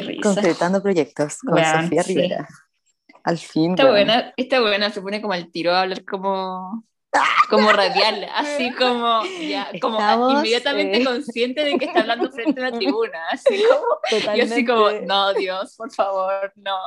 Qué risa. Concretando proyectos con Sofía sí. Rivera. Al fin. Esta buena, esta buena se pone como al tiro a hablar como, como radial, así como, ya, como Estamos, inmediatamente eh. consciente de que está hablando frente a una tribuna, así como, y así como, no, Dios, por favor, no.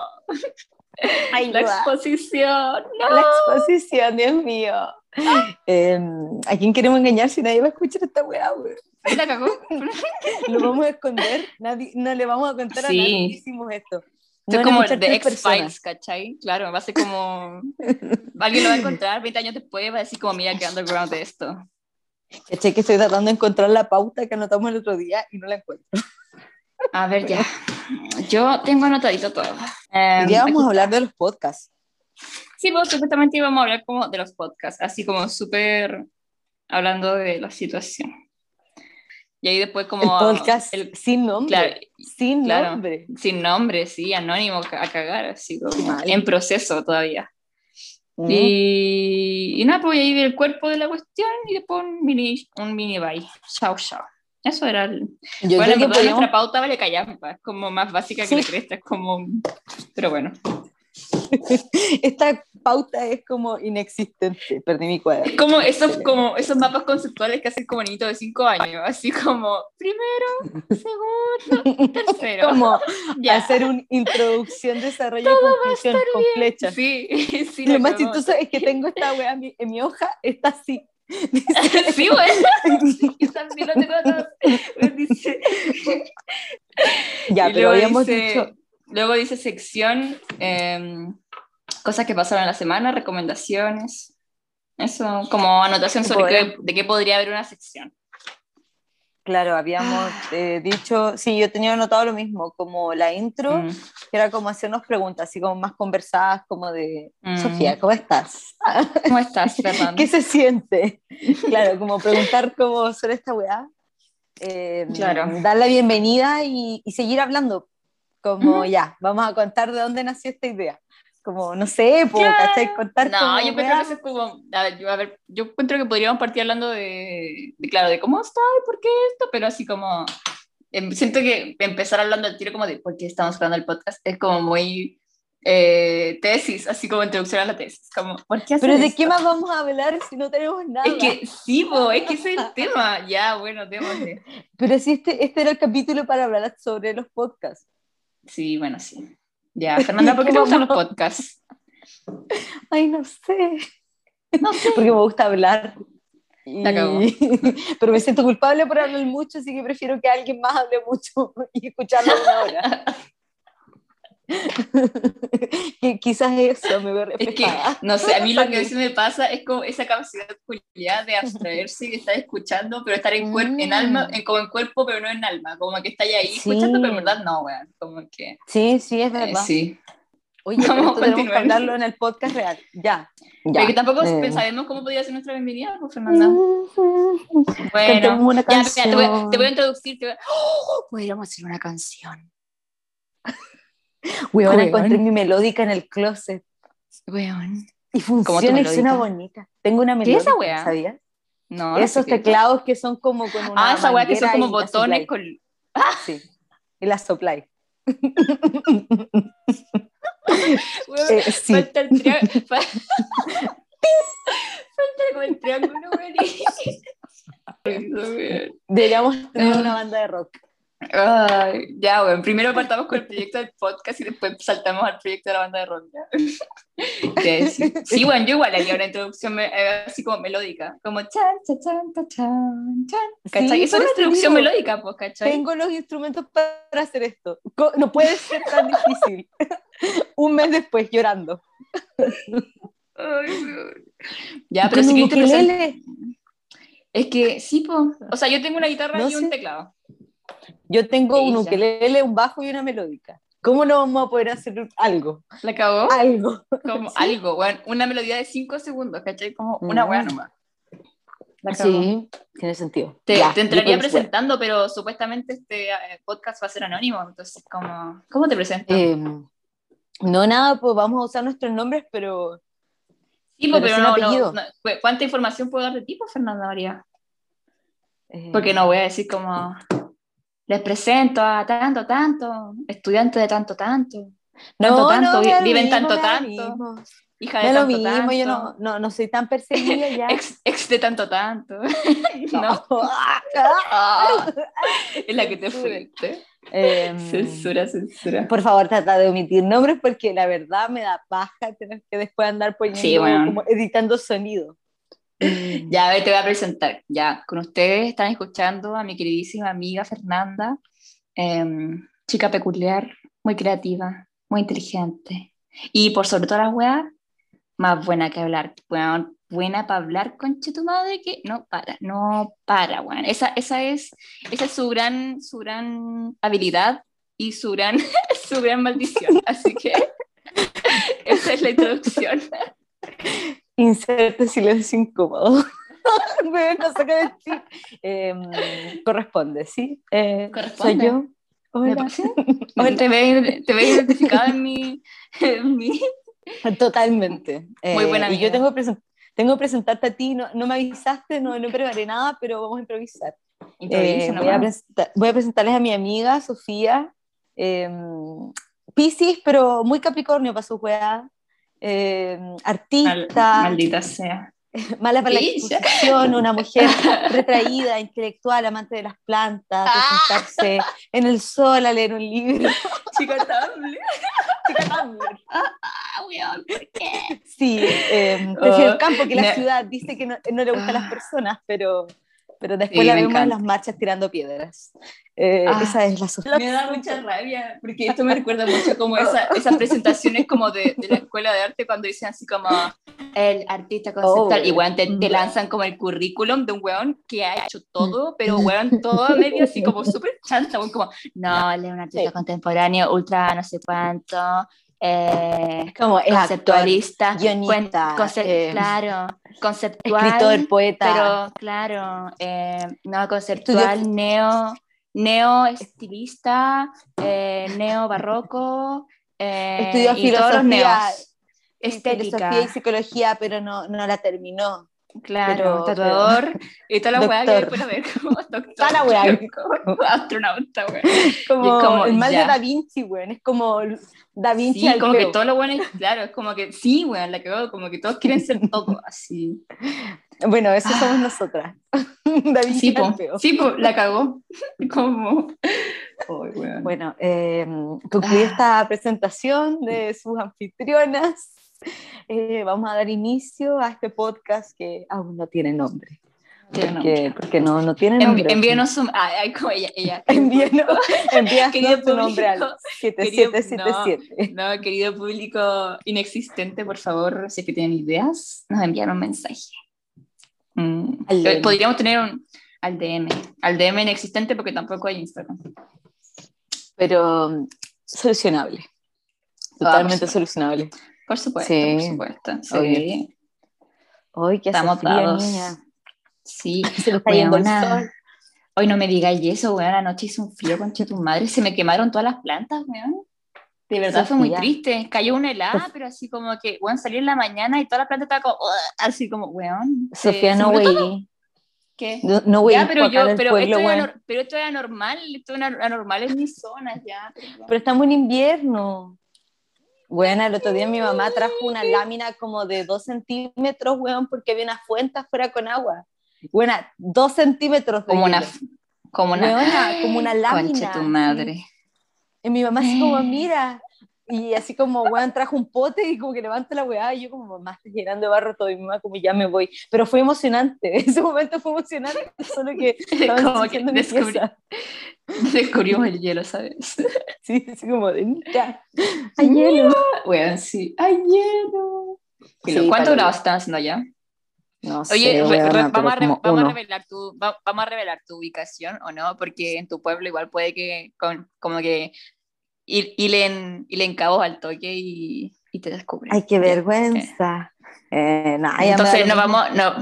Ay, La exposición, no. La exposición, Dios mío. Eh, ¿A quién queremos engañar si nadie va a escuchar esta weá, weón? La cagó. Lo vamos a esconder, nadie, no le vamos a contar a Sí. nadie que hicimos esto. Esto es a como escuchar de X-Files. ¿cachai? Claro, va a ser como. Alguien lo va a encontrar 20 años después, va a decir como, mira, qué underground de esto. Caché que estoy tratando de encontrar la pauta que anotamos el otro día y no la encuentro. A ver, ya. Yo tengo anotadito todo. Em, Hoy día vamos a hablar de los podcasts. Sí, pues supuestamente íbamos a hablar como de los podcasts, así como súper hablando de la situación. Y ahí después como... el podcast el- sin nombre. claro, sin claro. nombre. sin nombre, sí, anónimo, a cagar, así como Mal. en proceso todavía. Mm. Y, y nada, pues ahí el cuerpo de la cuestión y después un mini, un mini bye. Chao, chao. Eso era el... Yo bueno, creo que podríamos nuestra pauta vale callampa, es como más básica que Sí. la cresta, es como... Pero bueno. Esta pauta es como inexistente. Perdí mi cuadro. Es como esos, como esos mapas conceptuales que hacen como niñito de 5 años, así como primero, segundo, tercero. Como Ya. hacer una introducción, desarrollo, conclusión con flechas. Sí, sí, Lo más chistoso es que tengo esta weá en mi, en mi hoja, está así. sí, bueno. Yo también lo tengo todo. Dice, Ya, y pero habíamos dice, dicho. Luego dice sección, em, cosas que pasaron la semana, recomendaciones. Eso, como anotación sobre qué- de qué podría haber una sección. Claro, habíamos eh, dicho, sí, yo tenía anotado lo mismo, como la intro, Mm. que era como hacernos preguntas, así como más conversadas, como de, Mm. Sofía, ¿cómo estás? ¿Cómo estás, Fernando? ¿Qué se siente? Claro, como preguntar cómo sobre esta weá, eh, Claro. dar la bienvenida y, y seguir hablando, como Ujú. ya, vamos a contar de dónde nació esta idea. Como, no sé, po. ¿cachai? Contar No, como yo weá. que eso es como, a ver, yo, a ver, yo encuentro que podríamos partir hablando de, de, claro, de cómo está y por qué esto, pero así como, em, siento que empezar hablando al tiro como de por qué estamos grabando el podcast es como muy eh, tesis, así como introducción a la tesis, como, ¿por qué Pero ¿de esto? qué más vamos a hablar si no tenemos nada? Es que, sí, po, es que ese es el tema, ya, bueno, démosle. Pero si este, este era el capítulo para hablar sobre los podcasts. Sí, bueno, sí. Ya, Fernanda, ¿por qué te gustan los podcasts? Ay, no sé. No sé. Porque me gusta hablar. Y-. Pero me siento culpable por hablar mucho, así que prefiero que alguien más hable mucho y escucharlo una hora. que quizás eso me veo Es que, reflejada. no sé, a mí lo que a veces me pasa es como esa capacidad culiada de abstraerse y de estar escuchando, pero estar en, cuer- en Mm. alma, en, como en cuerpo, pero no en alma, como que está ahí Sí. escuchando, pero en verdad no, weón, como que, Sí, sí, es eh, verdad. sí. Oye, pero Vamos a esto tenemos que hablarlo en el podcast real. Ya. ya. Pero que tampoco Eh. sabemos cómo podría ser nuestra bienvenida, pues, Fernanda. Bueno, una ya, mira, te, voy, te voy a introducir, te voy a- ¡Oh! podríamos hacer una canción. Weón, Weón. encontré mi melódica en el closet. Weón. Y ¿Cómo tu funciona y suena melódica? bonita. Tengo una ¿Qué es melódica, esa weá? ¿sabías? No, no sé Esos teclados que son como con una Ah, esa weá que son como botones con... Sí. Y la sopláis. Weón, Eh, sí. Falta el triángulo. Falta como el triángulo, weón. Deberíamos tener Ah. una banda de rock. Ay, ya, bueno, primero partamos con el proyecto del podcast y después saltamos al proyecto de la banda de rock. Sí, sí. Sí, bueno, yo igual haría una introducción me- eh, así como melódica, como chan, chan, chan, chan, chan. ¿Cachai? Sí, Eso es una introducción digo. melódica, pues, ¿cachai? Tengo los instrumentos para hacer esto. No puede ser tan difícil. Un mes después llorando. Ay. Ya, pero te presento- ukelele. Es que sí, pues. O sea, yo tengo una guitarra No y un sé. teclado. Yo tengo un ukelele, un bajo y una melódica. ¿Cómo no vamos a poder hacer algo? ¿La acabó? Algo. Como algo, weón. Una melodía de 5 segundos, ¿cachai? Como una Mm. weá nomás. La. Sí, tiene sentido. Te, Ya, te entraría presentando, pero supuestamente este eh, podcast va a ser anónimo, entonces, ¿cómo, ¿cómo te presento? Eh, no, nada, pues vamos a usar nuestros nombres, pero sí, pues, pero pero sin no, apellido. no, no. ¿Cuánta información puedo dar de ti, pues, Fernanda María? eh, Porque no voy a decir como... les presento a tanto, tanto, estudiante de tanto, tanto, tanto, No, tanto, no, vi- viven mismo, tanto, tanto, mismo. hija de da lo tanto, mismo, tanto, yo no, no, no soy tan perseguida ya. ex, ex de tanto, tanto. no, es la que te fuiste. Em, Censura, censura. Por favor, trata de omitir nombres porque la verdad me da paja tener que después andar poniendo Sí, bueno. como editando sonido. Ya, a ver, te voy a presentar. Ya, con ustedes están escuchando a mi queridísima amiga Fernanda, em, chica peculiar, muy creativa, muy inteligente. Y por sobre todas las weas, más buena que hablar. Weón, buena para hablar, conche tu madre, que no para, no para, weón. Esa, esa, es, esa es su gran, su gran habilidad y su gran, su gran maldición. Así que esa es la introducción. Inserte silencio incómodo. No sé qué decir. Em, corresponde, ¿sí? Eh, Corresponde. Soy yo. Hola. Te ves, te ves identificada en mi, en Totalmente. Muy buena Y yo amiga. tengo que, tengo que presentarte a ti, no, no me avisaste, no, no preparé nada, pero vamos a improvisar. improvisa Eh, voy, a voy a presentarles a mi amiga Sofía, eh, Piscis, pero muy Capricornio para su weá, eh, Mal- artista, maldita sea. mala para la exposición, una mujer retraída, intelectual, amante de las plantas, de Ah. sentarse en el sol a leer un libro. Chica Tumblr. Ah, weón, ¿por qué? Sí, eh, Oh, el campo que la ciudad. Dice que no, no le gustan las Ah. personas, pero, pero después Sí, la vemos en encanta. las marchas tirando piedras. Eh, Ah. esa es la Sofía. Me da mucha rabia, porque esto me recuerda mucho como esa, esas presentaciones como de, de la escuela de arte cuando dicen así como el artista conceptual, Oh, y weón, te, te mm. lanzan como el currículum de un weón que ha hecho todo, pero weón, todo medio así como súper chanta, weón, como, no, él es un artista Sí. contemporáneo, ultra no sé cuánto, eh, como actor, conceptualista, guionista, conce- eh, claro, conceptual, escritor, poeta. pero claro, eh, no conceptual, neo, neo estilista, neo barroco, Estudió y todos los filosofía, neos. Estética, filosofía y psicología, pero no, no la terminó. Claro, pero- tatuador, y toda la weá que después a ver como doctor, Toda la weá. como astronauta, weá. Como, como, el mal ya. de Da Vinci, weón. Es como Da Vinci Sí, al como que feo. todo lo bueno es, claro, es como que, sí, weón, la que veo, como que todos quieren ser todo, así. Bueno, eso somos nosotras. da Vinci Sí, po, sí, po, la cagó. Como. Weón. Bueno, eh, concluí Ah. esta presentación de sus anfitrionas. Eh, vamos a dar inicio a este podcast que aún no tiene nombre. Porque, nombre. porque no, no tiene Envi- nombre. envíenos un. Como ella. ella Envíenos, tu nombre al público, 7777. No, querido público inexistente, por favor, si es que tienen ideas, nos envían un mensaje. Mm, DM. Podríamos tener un. Al DM. Al DM inexistente porque tampoco hay Instagram. Pero um, solucionable. Ah, Totalmente por solucionable. Por supuesto, Sí, por supuesto. Sí. Hoy que Estamos frío, dados. niña. Sí. Se le está yendo el sol. Hoy no me digáis eso, weón. Anoche hizo un frío, concha tu madre. Se me quemaron todas las plantas, weón. De verdad fue muy Sofía. triste. Cayó una helada, Sof- pero así como que, weón, salí en la mañana y toda la planta estaba como, así como, weón. Sofía, no güey. ¿Qué? No, no. Ya, pero yo, pero, pueblo, esto pero esto es anormal, esto es anor- anormal en mis zonas, ya. pero- Pero estamos en invierno. Bueno, el otro día mi mamá trajo una lámina como de dos centímetros, weón, porque había una fuente afuera con agua. Bueno, dos centímetros de como una, como una, Weona, como una lámina. concha tu madre. Y mi mamá así como, mira, y así como, weón, trajo un pote y como que levanta la weá, y yo como, mamá, estás llenando de barro todo, y mi mamá como, ya me voy. Pero fue emocionante, ese momento fue emocionante, solo que Como que descubrí-. Descubrimos el hielo, ¿sabes? Sí, así como de, mira, hay hielo. Weón, sí. ¡Ay, hielo! Sí, ¿Cuántos para- grados están haciendo allá? No sé, Oye, re- vamos, a vamos a revelar tu, va- vamos a revelar tu ubicación o no, porque en tu pueblo igual puede que con- como que ir, hilen, hilen cabos al toque y, y te descubren. Ay, qué vergüenza. Eh, no, Entonces no vamos, no,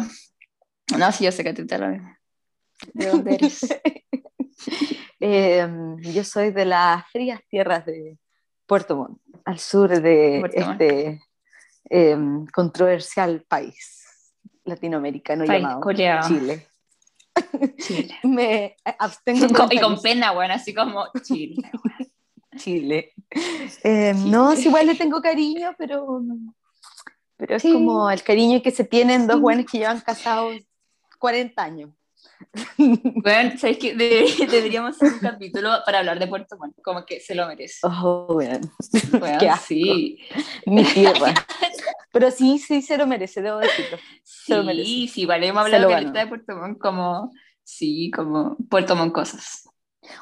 no, sí, yo sé que tú te lo ¿De dónde eres? Eh, yo soy de las frías tierras de Puerto Montt, al sur de Puerto este eh, controversial país latinoamericano País llamado. Chile. Chile. me abstengo y con pena, bueno, así como Chile. Chile. Eh, no, sí, igual le tengo cariño, pero, pero es Sí. como el cariño que se tienen dos Sí. buenos que llevan casados 40 años. Bueno, ¿sabes? Debería- deberíamos hacer un capítulo para hablar de Puerto Montt, como que se lo merece. Oh, weón, Weón, qué sí. mi tierra. Pero sí, sí se lo merece, debo decirlo. Se lo merece. Sí, sí, vale, hemos hablado de Puerto Montt como, sí, como Puerto Montt cosas.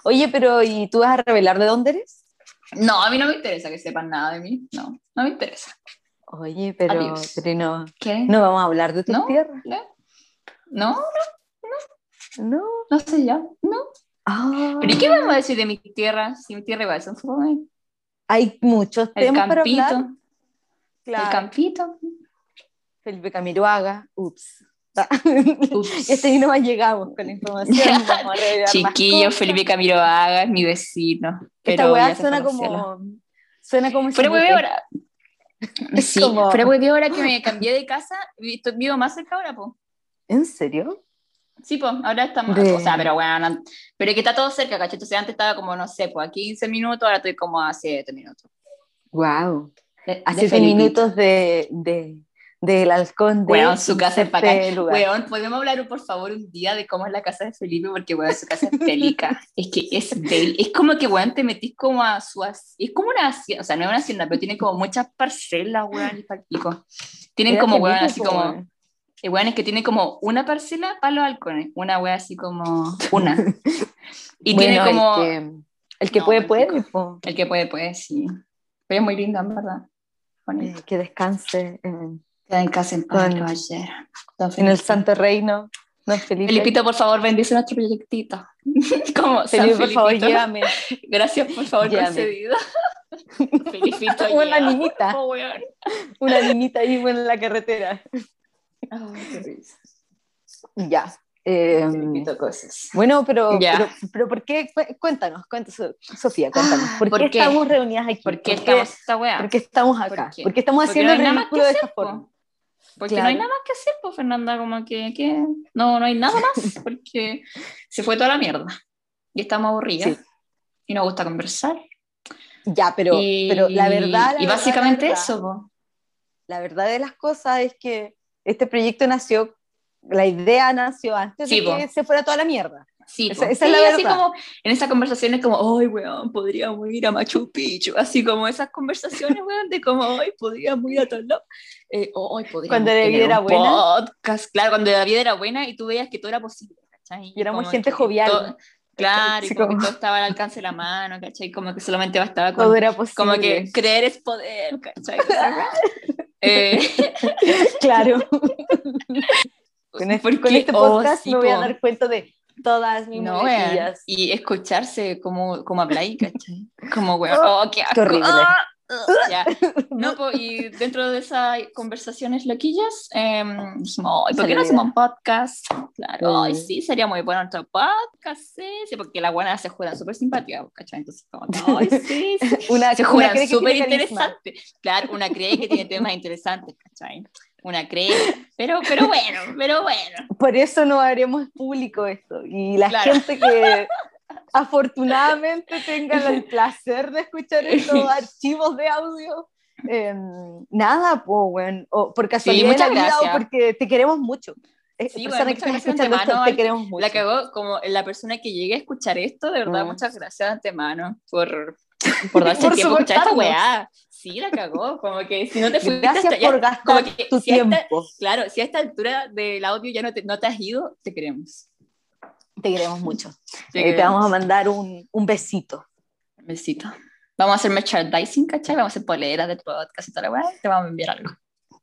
Oye, pero ¿y tú vas a revelar de dónde eres? No, a mí no me interesa que sepan nada de mí, no, no me interesa. Oye, pero, pero no, ¿Qué? no vamos a hablar de tu ¿No? tierra. ¿No? No, No. no sé ya, no. Ah, ¿Pero y qué vamos a decir de mi tierra? Si mi tierra igual son fome. Hay muchos El temas para campito, hablar. el Claro. campito. Felipe Camiroaga, ups. Ups. Y nomás llegamos con la información. Chiquillo. Felipe Camiroaga es mi vecino. Esta pero weá ya se suena como. Suena como. Fuera hueve ahora. Sí, como- fuera hueve ahora que me cambié de casa, vivo más cerca ahora, po. ¿En serio? Sí, pues, ahora estamos, De- o sea, pero bueno, no- pero que está todo cerca, ¿cachai? Entonces antes estaba como, no sé, pues a 15 minutos, ahora estoy como a 7 minutos. Wow. De- A de siete Felipito. minutos de, de, del halcón de. Weón, su casa es este. Weón, podemos hablar por favor un día de cómo es la casa de Felipe, porque weón, su casa es bélica. es que es bélica. Es como que weón, te metís como a su. Es como una hacienda, o sea, no es una hacienda, pero tiene como muchas parcelas, weón, y palpico. Tienen como weón, así como. weón. El weón es que tiene como una parcela para los halcones, una weón así como. Una. Y Bueno, tiene como. El que, el que No, puede, puede. po. El que puede, puede, sí. Pero es muy linda, en verdad. Eh, que descanse en, En casa en paz, caballero. Don en el santo reino. Don Felipe. Felipito, por favor, bendice nuestro proyectito. Como Felipe, por favor, llévame. Gracias, por favor, Llévame. concedido. Felipito, Una niñita. Una niñita ahí en la carretera. Qué risa. Ya. eh, Felipito, cosas. bueno, pero, Ya. pero, pero ¿por qué? Cu- Cuéntanos, cuéntanos, Sofía, cuéntanos. ¿Por, ¿por qué, qué? estamos reunidas aquí? ¿Por qué estamos esta por qué estamos acá? ¿Por qué? ¿Por qué estamos haciendo no el ridículo de esta forma? Porque Claro. no hay nada más que hacer, pues Fernanda, como que, que no, no hay nada más, porque se fue toda la mierda. Y estamos aburridas. Sí. Y nos gusta conversar. Ya, pero, y, pero la verdad. la y verdad, básicamente verdad, eso, po. La verdad de las cosas es que este proyecto nació, la idea nació antes Sí, de po. que se fuera toda la mierda. Sí, Esa- esa es la Sí, así como en esas conversaciones como, ay, weón, podríamos ir a Machu Picchu, así como esas conversaciones, weón, de como, ay, podríamos ir a todos lados. Eh, oh, podríamos Cuando vida era buena. Podcast, claro, cuando la vida era buena y tú veías que todo era posible, ¿cachai? Y éramos gente jovial. todo- claro, y como, como- que todo estaba al alcance de la mano, ¿cachai? Como que solamente bastaba con, Todo era posible. como que creer es poder, ¿cachai? eh, Claro. Con este, con este oh, podcast sí, me voy a dar cuenta de todas mis No, muletillas. Y escucharse como, como habláis, ¿cachai? Como, weón, oh, qué asco. horrible. ah, ya. No, pues, y dentro de esas conversaciones loquillas, em, dijimos, ay, ¿por qué no hacemos un podcast? Claro, ay, Mm. sí, sería muy bueno nuestro podcast, sí, sí, porque las buenas se juegan súper simpáticas, ¿cachai? Entonces, como, ay, sí, sí. Una, Se que súper interesantes. Claro, una cree que tiene temas interesantes, ¿cachai? Una cree, pero, pero bueno, pero bueno. Por eso no haremos público esto. Y la Claro. gente que afortunadamente tenga el placer de escuchar estos archivos de audio, eh, nada, po, weón. O por casualidad muchas la vida gracias. o porque te queremos mucho. Sí, bueno, que gracias esto, antemano, te queremos mucho. La como la persona que llegue a escuchar esto, de verdad, Mm. muchas gracias de antemano por, por darse Por tiempo escuchar esta weá. Sí, la cagó, como que si no te fuiste Gracias hasta ya- por gastar como que tu si a esta- tiempo. claro, si a esta altura del audio ya no te, no te has ido, te queremos. Te queremos mucho. Te, Eh, te queremos. vamos a mandar un, un besito. Besito. Vamos a hacer merchandising, ¿cachai? Vamos a hacer poleras de podcast y toda la weá. Te vamos a enviar algo.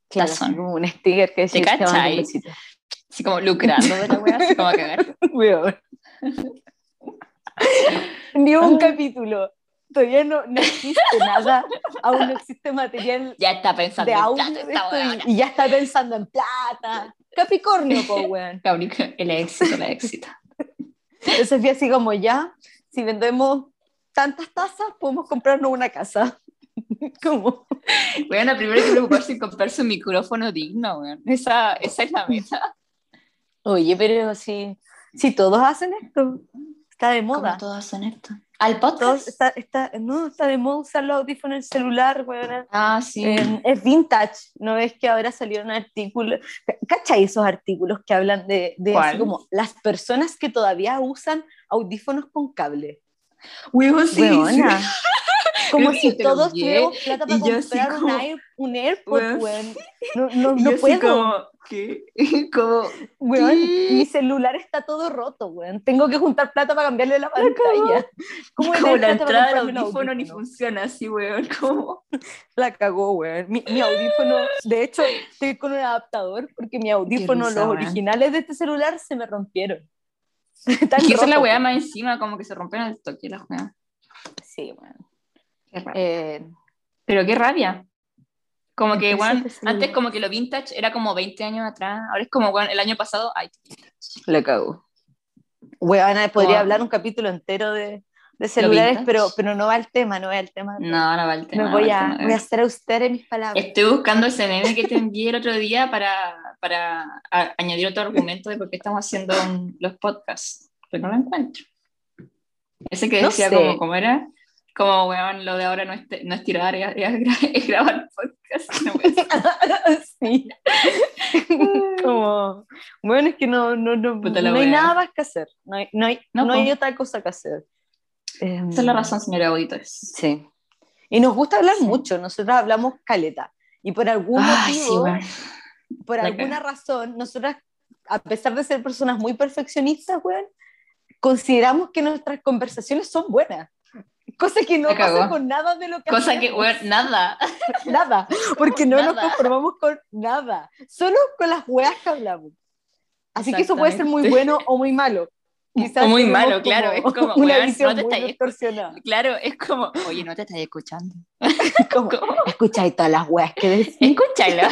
Claro, como un sticker que dice te un cachai? besito. Así como lucrando de la weá, así como a cagar. Ni un capítulo. Todavía no, no existe nada. Aún no existe material Ya está pensando de en audio plata de esta esto weona. y, y ya está pensando en plata. Capricornio, po, weón. El éxito, el éxito. Entonces fui así como ya, si vendemos tantas tazas, podemos comprarnos una casa. como, Bueno, primero hay que preocuparse en comprarse un micrófono digno, weón. Esa, esa es la meta. oye, pero sí, Sí, todos hacen esto. Está de Como moda. todos hacen esto. Al podcast. está, está, no, está de moda usar los audífonos en el celular, weón. Ah, sí. Eh, es vintage, ¿no ves que ahora salieron artículos? ¿Cachai esos artículos que hablan de, de así como las personas que todavía usan audífonos con cable? Huevo, sí, Weona. Como Creo si todos vi, tuviéramos plata para y comprar un, como- Air, un AirPod, Weón. weón. No, no, Y no yo puedo, como, ¿qué? como, weón. ¿qué? Mi celular está todo roto, weón. Tengo que juntar plata para cambiarle la pantalla. ¿Cómo como la entrada del un audífono ni audífono? funciona así, weón. Como, La cagó, weón. Mi, mi audífono, de hecho, estoy con un adaptador porque mi audífono, risa, los weón. originales de este celular, se me rompieron. Están que esa es la weá más encima, como que se rompen el toque las weas. Sí, weón. Qué. Eh, Pero qué rabia. Como que, antes como que lo vintage era como 20 años atrás, ahora es como, el año pasado, ay, cagó. Weón, podría Como- hablar un capítulo entero de, de celulares, pero, pero no va el tema, no va el tema. no, no va el tema. Me no voy el a, tema. voy a hacer austera en mis palabras. Estoy buscando ese meme que te envié el otro día para, para a- añadir otro argumento de por qué estamos haciendo un- los podcasts, pero no lo encuentro. Ese que No decía sé. como, ¿cómo era? Como, weón, lo de ahora no es, no es tirar, es, es gra- es grabar podcast. No sí. Como, bueno, es que no, no, no, no hay nada más que hacer. No hay, no hay, No, no hay otra cosa que hacer. Em, Esa es la razón, señora auditores. Sí. Y nos gusta hablar Sí. mucho, nosotros hablamos caleta. Y por algún motivo, por la alguna razón, nosotras, a pesar de ser personas muy perfeccionistas, weón, consideramos que nuestras conversaciones son buenas. Cosa que no pasa con nada de lo que Cosa que, hacemos. weón, nada. Nada, porque no nos Nada. conformamos con nada, solo con las weas que hablamos. Así que eso puede ser muy bueno o muy malo. Quizás O muy malo, claro, es como, una weón, visión no te muy distorsionada. Claro, es como, oye, no te estás escuchando. Como, Como, Escucháis todas las weas que decís. Escúchalo.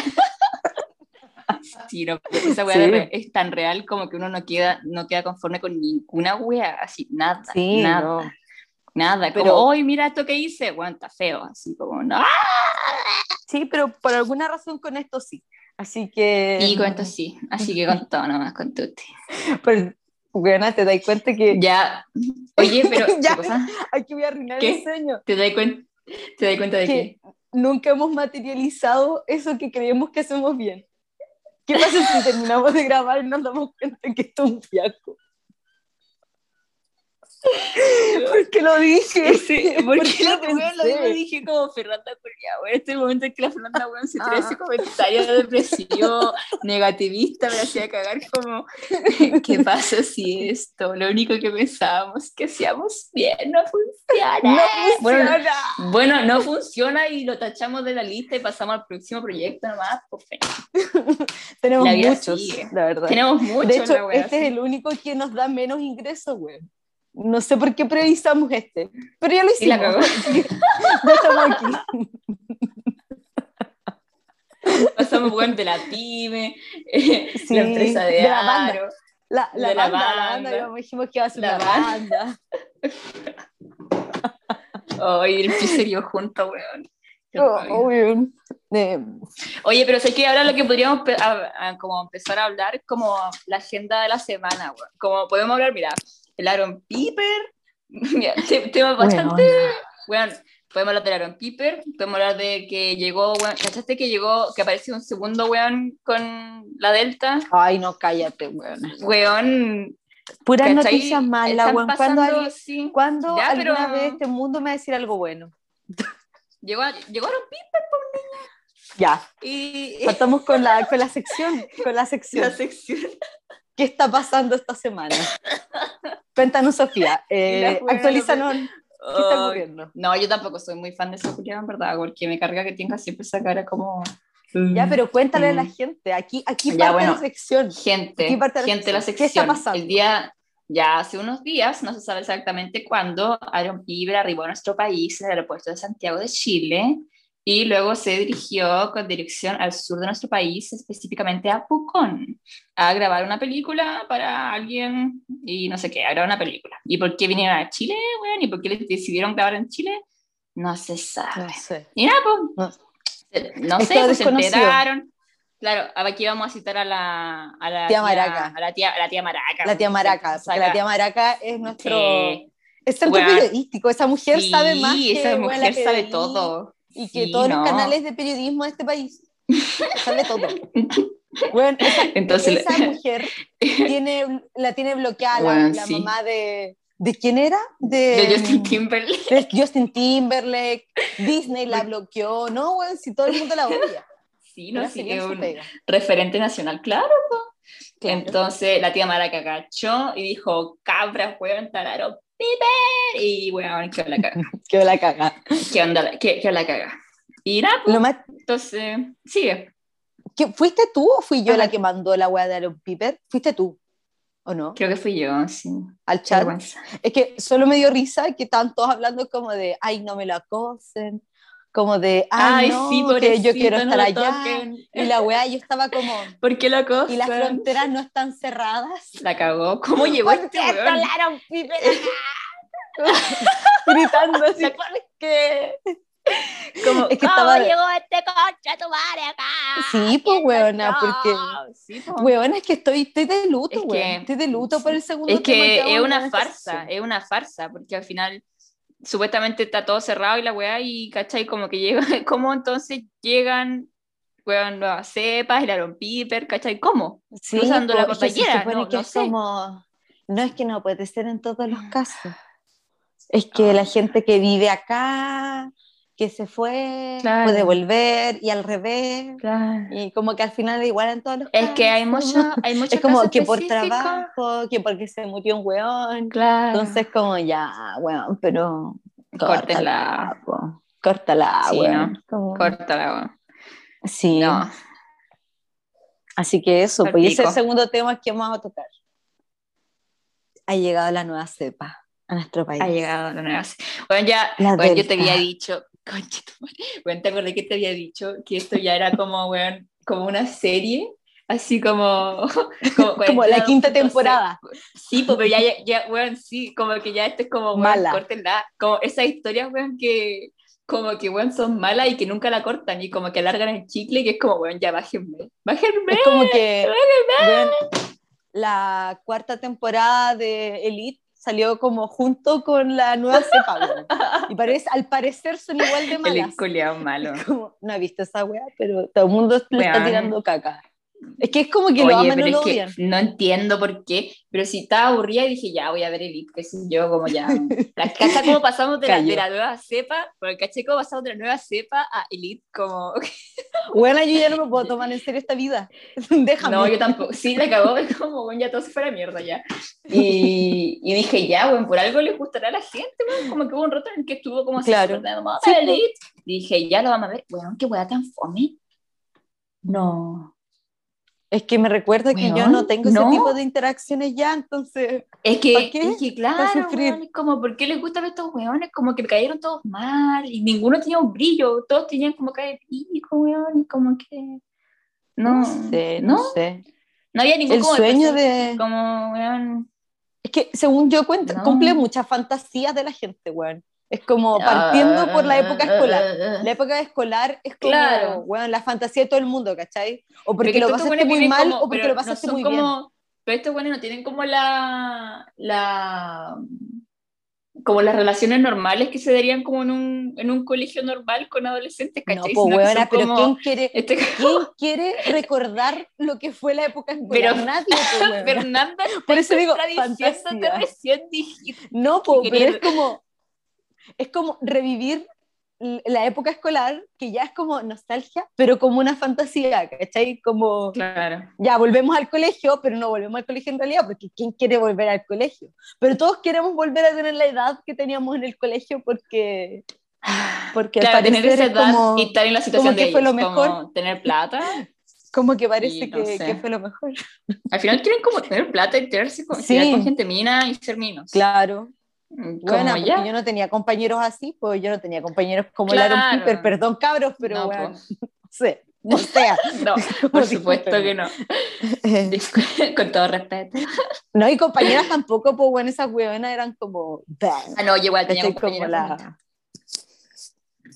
Sí, no, esa weá Sí. es tan real como que uno no queda, no queda conforme con ninguna weá, así, nada, Sí, nada, no. Nada. Pero- Como, hoy mira esto que hice, está feo, así como, no. Sí, pero por alguna razón con esto sí. Así que. Y con esto sí, así que con todo nomás, con tutti. Pues, weona, te das cuenta que Ya, oye, pero, Ya. ¿qué cosa? aquí voy a arruinar ¿Qué? el sueño. ¿Te das cuenta, te das cuenta de Que qué? nunca hemos materializado eso que creemos que hacemos bien. ¿Qué pasa si terminamos de grabar y nos damos cuenta que esto es un fiasco? ¿Por qué lo dije? Sí, ¿Por porque qué lo weón, lo mismo dije como Fernanda Curia, weón, este momento en que la Fernanda weón se tira Ah. ese comentario depresivo, negativista, me hacía cagar como, ¿qué pasa si esto, lo único que pensábamos que hacíamos bien, no funciona? No Bueno, funciona. Bueno, no funciona y lo tachamos de la lista y pasamos al próximo proyecto nomás, pues fe. Tenemos la muchos, sigue. la verdad. Tenemos mucho de hecho, la wea, este es el único que nos da menos ingresos, güey. No sé por qué previsamos este, pero ya lo Y la hicimos. ya estamos aquí. Pasamos weón de la pyme, eh, Sí, la empresa de, de la banda. La, la De la banda, la banda, digamos, dijimos que iba a ser La una banda. Ay, el serio junto, weón. Qué Oh, rabia. Eh, Oye, pero sé que ahora lo que podríamos pe- a- a- como empezar a hablar como la agenda de la semana. Como podemos hablar, mira, el Aaron Piper, mira, tema bastante, weón. Podemos hablar del Aaron Piper, podemos hablar de que llegó, weón, ¿cachaste que llegó, que apareció un segundo weón con la Delta? Ay, no, cállate, weón. Weón, Puras noticias malas, weón. ¿Cuándo, alguien- sí. cuándo Ya, pero- alguna vez este mundo me va a decir algo bueno? Llegó, a- llegó Aaron Piper Ya, y... partamos con la, con la sección, con la sección. la sección. ¿Qué está pasando esta semana? Cuéntanos, Sofía. Eh, actualízanos. ¿Qué está ocurriendo? No, yo tampoco soy muy fan de esa en verdad, porque me carga que tenga siempre esa cara como... Ya, pero cuéntale a la Mm. gente. Aquí, aquí Ya, parte bueno. la sección. Gente, Aquí parte la gente de la sección. sección. ¿Qué está pasando? El día, ya hace unos días, no se sabe exactamente cuándo, Aaron Piper arribó a nuestro país en el aeropuerto de Santiago de Chile y luego se dirigió con dirección al sur de nuestro país, específicamente a Pucón, a grabar una película para alguien y no sé qué, a grabar una película. ¿Y por qué vinieron a Chile, weón? ¿Y por qué decidieron grabar en Chile? No se sabe. No sé. Y nada, pues. No. se- No, sé, pues se enteraron. Claro, aquí vamos a citar a la, a la Tía Maraca. A la tía, a la tía Maraca. La tía Maraca, Sí, porque la tía Maraca es nuestro... Sí. Es centro Weón. periodístico, esa mujer sabe más Sí, esa mujer sabe todo. Y que Sí, todos no. los canales de periodismo de este país. sabe todo. Bueno, esa, Entonces, esa mujer tiene, la tiene bloqueada la- Weón, la, sí. mamá de... ¿De quién era? De, de Justin Timberlake. de Justin Timberlake. Disney la bloqueó. No, weón, si todo el mundo la odia. Sí, no, sí, es un referente nacional, claro. po. Claro. Entonces la tía Maraca cachó y dijo, cabra, weón, talaron piper. Y weón, quedó la caga. Quedó la caga. ¿Qué onda? ¿Qué, qué la caga? Y nada, pues, más, entonces, sigue. ¿qué- ¿Fuiste tú o fui yo Ajá. la que mandó la weá de Aaron Piper? ¿Fuiste tú? ¿O no? Creo que fui yo, sí. Al chat. Es que solo me dio risa que estaban todos hablando como de, ay, no me lo acosen, como de, ay, no, que yo quiero estar lo allá. Y la weá, yo estaba como, ¿Por qué la cosa? y las fronteras no están cerradas. La cagó. ¿Cómo llegó ¿Por este weón? Acá? Gritando así, ¿por qué? Como, Es que ¿cómo estaba- llegó este concha tu madre acá? Sí, pues, ¿Quién weona, porque- Sí, po. Weón, es que estoy, estoy de luto, Es que- weón. Estoy de luto por el segundo Es que vamos es una farsa, es una farsa, porque al final supuestamente está todo cerrado y la weá, y cachai, como que llega, ¿cómo entonces llegan, weón, nuevas cepas, el Aaron Piper, cachai? ¿Cómo? Sí, cruzando la cordillera, no- sé. como, no es que no puede ser en todos los casos. Es que la Ah. gente que vive acá, que se fue, Claro. puede volver y al revés. Claro. Y como que al final igual en todos los Es que hay casos. mucho, hay muchos Es como casos que por trabajo, que porque se murió un weón. Claro. Entonces como ya, weón, pero córtala. Córtala, Sí, weón. ¿no? Como- Córtala, weón. Sí. No. Así que eso, Al pues ese es el pico. segundo tema que vamos a tocar. Ha llegado la nueva cepa a nuestro país. Ha llegado la nueva. Bueno, ya, bueno, yo te había dicho, madre. bueno, te acordé que te había dicho que esto ya era como, weón, como una serie, así como. Como, Como la quinta 42.6. temporada. Sí, pues, pero ya, ya, ya, weón, sí, como que ya esto es como, weón, Mala. córtenla. Como esas historias, weón, que. Como que, weón, son malas y que nunca la cortan y como que alargan el chicle y que es como, weón, ya bájenme. Bájenme. Es como que weón, la cuarta temporada de Elite salió como junto con la nueva cepa. Y parece, al parecer son igual de El malas. culiao malo. Como, no he visto esa weá, pero todo el mundo le está tirando caca. Es que es como que lo Oye, aman o pero lo es que odian. no entiendo por qué, pero si estaba aburrida y dije, ya voy a ver Elite, que sé yo, como ya. La cacha cómo pasamos de la, de la nueva cepa, porque caché cómo pasamos de la nueva cepa a Elite, como. Bueno, yo ya no me puedo tomar en serio esta vida. Déjame. No, yo tampoco. Sí, la acabó, es como, bueno, ya todo se fue a la mierda ya. Y, y dije, ya, bueno, por algo le gustará a la gente, bueno, como que hubo un rato en el que estuvo como así, Claro. vamos a Sí, ver. Elite. Y dije, ya lo vamos a ver, bueno, qué weá tan fome. No. Es que me recuerda que yo no tengo no. ese tipo de interacciones ya, entonces. Es ¿Pa' que, qué? es que claro, sufrir. weón, es como, ¿por qué les gusta ver estos weones? Como que cayeron todos mal y ninguno tenía un brillo, todos tenían como cara de pico, weón, y como que. No, sé, no, no sé. no había ningún El como sueño de. Como, weón. Es que según yo cuento, No. cumple muchas fantasías de la gente, weón. Es como partiendo por la época escolar. La época escolar es como, Claro. weón, la fantasía de todo el mundo, ¿cachai? O porque lo pasaste muy mal como- o porque lo no pasaste son muy como- Pero estos weones no tienen como la. la como las relaciones normales que se darían como en un, en un colegio normal con adolescentes, bien. No, ¿cachai? pues, son pero como ¿quién quiere, este- ¿quién quiere recordar lo que fue la época escolar? Pero- Nadie, pues. Fernanda, Por eso digo, fantasía. recién dijiste. No, po, que pero es como, es como revivir la época escolar, que ya es como nostalgia, pero como una fantasía, ¿cachai? Como, Claro. ya volvemos al colegio, pero no volvemos al colegio en realidad, porque ¿quién quiere volver al colegio? Pero todos queremos volver a tener la edad que teníamos en el colegio porque, porque al Claro, tener esa es edad como, y estar en la situación que de lo ellos, mejor. como tener plata. como que parece no que, que fue lo mejor. Al final quieren como tener plata y tenerse con, Sí. con gente mina y ser minos. Claro. Bueno, ya. yo no tenía compañeros así, pues yo no tenía compañeros como Claro. Laron Piper, perdón cabros, pero No, bueno, pues. no sé, o sea. No, por supuesto que no. Con todo respeto. No, y compañeras tampoco, pues bueno, esas hueonas eran como... bang, Ah, no, yo igual tenía como la...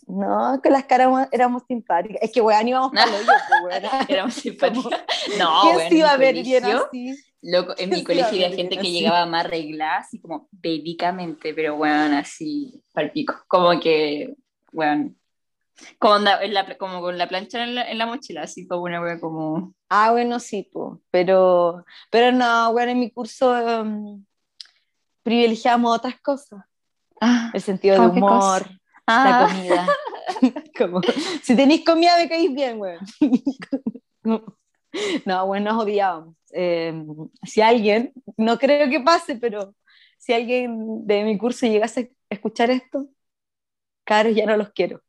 No, que las caras éramos, éramos simpáticas. Es que, weón, íbamos para el hoyo, pues. Éramos simpáticas. No, ¿Quién se iba a ver bien así? Loco, en mi Sí, colegio había gente que llegaba más arreglada, así como védicamente, pero bueno, así, palpico. Como que, bueno, como, onda- en la, como con la plancha en la, en la mochila, así como una wea como. Ah, bueno, sí, pues. Pero, pero no, weón, en mi curso em, privilegiamos otras cosas. Ah, El sentido de ¿Cómo qué humor, cosa? la ah, comida. Como, si tenéis comida, me caís bien, weón. No, bueno, nos odiábamos. Eh, si alguien, no creo que pase, pero si alguien de mi curso llegase a escuchar esto, caros, ya no los quiero.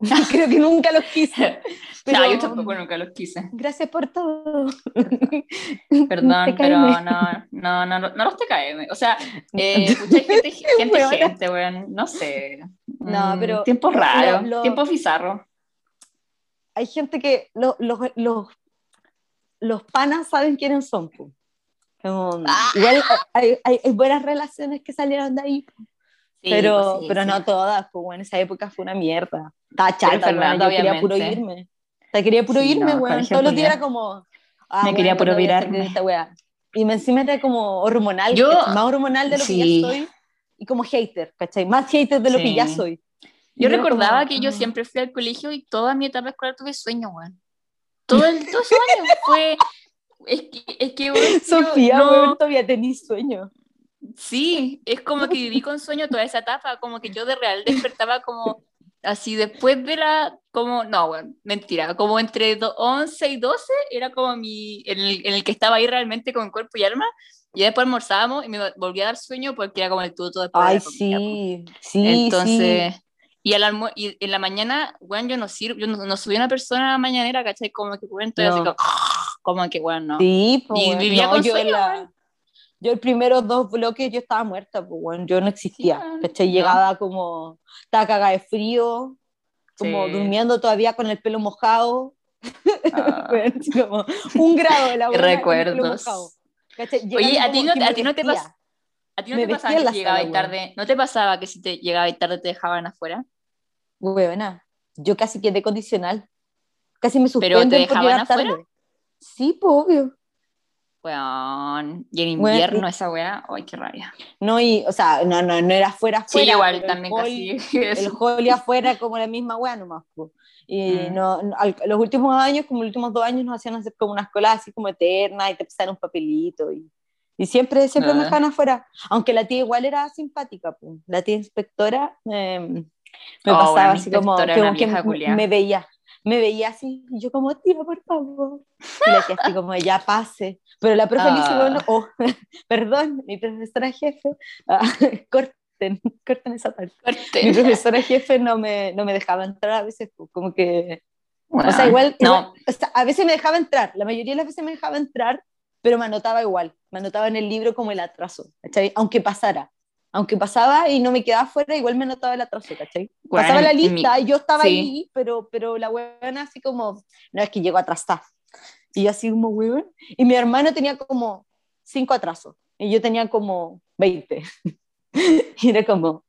creo que nunca los quise. Pero, no, yo tampoco nunca los quise. Gracias por todo. Perdón, pero no, no, no, no, los TKM. O sea, eh, gente, gente, gente, weón, no sé. No, Mm, pero Tiempo raro, tiempo bizarro. Hay gente que lo- los, los, los panas saben quiénes son. Como, Ah. Igual hay, hay- hay buenas relaciones que salieron de ahí, Sí, pero, pues sí, pero sí. no todas, pues bueno, esa época fue una mierda. Estaba chata, Fernanda, weón, yo quería puro irme. O sea, quería puro irme, no, colegio Todos los días era como. ah, Me quería bueno, puro ¿cuándo voy a salir virarme. de esta weá? Y me encima era como hormonal, Yo- más hormonal de lo que ya soy. Y como hater, ¿cachai? Más hater de lo que ya soy. Yo recordaba como, que yo ah. siempre fui al colegio y toda mi etapa escolar tuve sueño, weón. Todo el, todos esos años fue. Es que, es que yo Sofía, no- todavía tenís sueño. Sí, es como que viví con sueño toda esa etapa, como que yo de real despertaba como así después de la, como, no, bueno, mentira, como entre do- 11 y 12 era como mi, en el, en el que estaba ahí realmente con cuerpo y alma, y después almorzábamos y me volvía a dar sueño porque era como el tuto después de Ay, la comida, sí, sí, Entonces, y, al almu- y en la mañana, bueno, yo no sirvo, yo no, no soy una persona mañanera, ¿cachai? Como que, bueno, estoy así No. como, como que, bueno, no. sí. Po, Y weón. vivía con yo, sueño, la- weón. yo el primeros dos bloques yo estaba muerta, pues, weón, yo no existía, Sí, weón. ¿cachai? No. Llegaba como, estaba cagada de frío, como Sí. durmiendo todavía con el pelo mojado, Ah. weón, así como un grado de la recuerdos. Oye, a ti no, a ti no te pasa. ¿A ti no Me te pasaba que la si llegabas tarde? ¿No te pasaba que si te llegabas tarde te dejaban afuera? Weona, yo casi quedé condicional. Casi me ¿Pero suspenden te por llegar afuera? tarde. Sí, pues obvio. Weón. Y en invierno esa weá, ay, qué rabia. No, y, o sea, no, no, no era afuera, Sí, afuera. igual pero también el hall, casi El hall afuera como la misma weá nomás. po. Y Mm. no, no, al- los últimos años, como los últimos dos años, nos hacían hacer como unas colas así como eternas y te pasaban un papelito. Y, y siempre, siempre me Ah. dejaban afuera. Aunque la tía igual era simpática. po. La tía inspectora eh, me Oh, pasaba bueno, mi así como que, que me- veía. Me veía así, y yo como, tía, por favor. Y la tía así como, ya pase. Pero la profe dice, Ah. bueno, oh, perdón, mi profesora jefe, ah, corten, corten esa parte. Mi Fuerte. profesora jefe no me, no me dejaba entrar a veces, pues, como que, o sea, Weón. igual, No, igual- o sea, a veces me dejaba entrar, la mayoría de las veces me dejaba entrar, pero me anotaba igual, me anotaba en el libro como el atraso, ¿cachai? Aunque pasara, aunque pasaba y no me quedaba fuera, igual me anotaba el atraso, ¿cachai? Weón, Pasaba la en mi- lista y yo estaba sí. ahí, pero, pero la buena así como, no es que llego atrasada. Y yo así como, weón. Y mi hermano tenía como cinco atrasos y yo tenía como 20. y era como,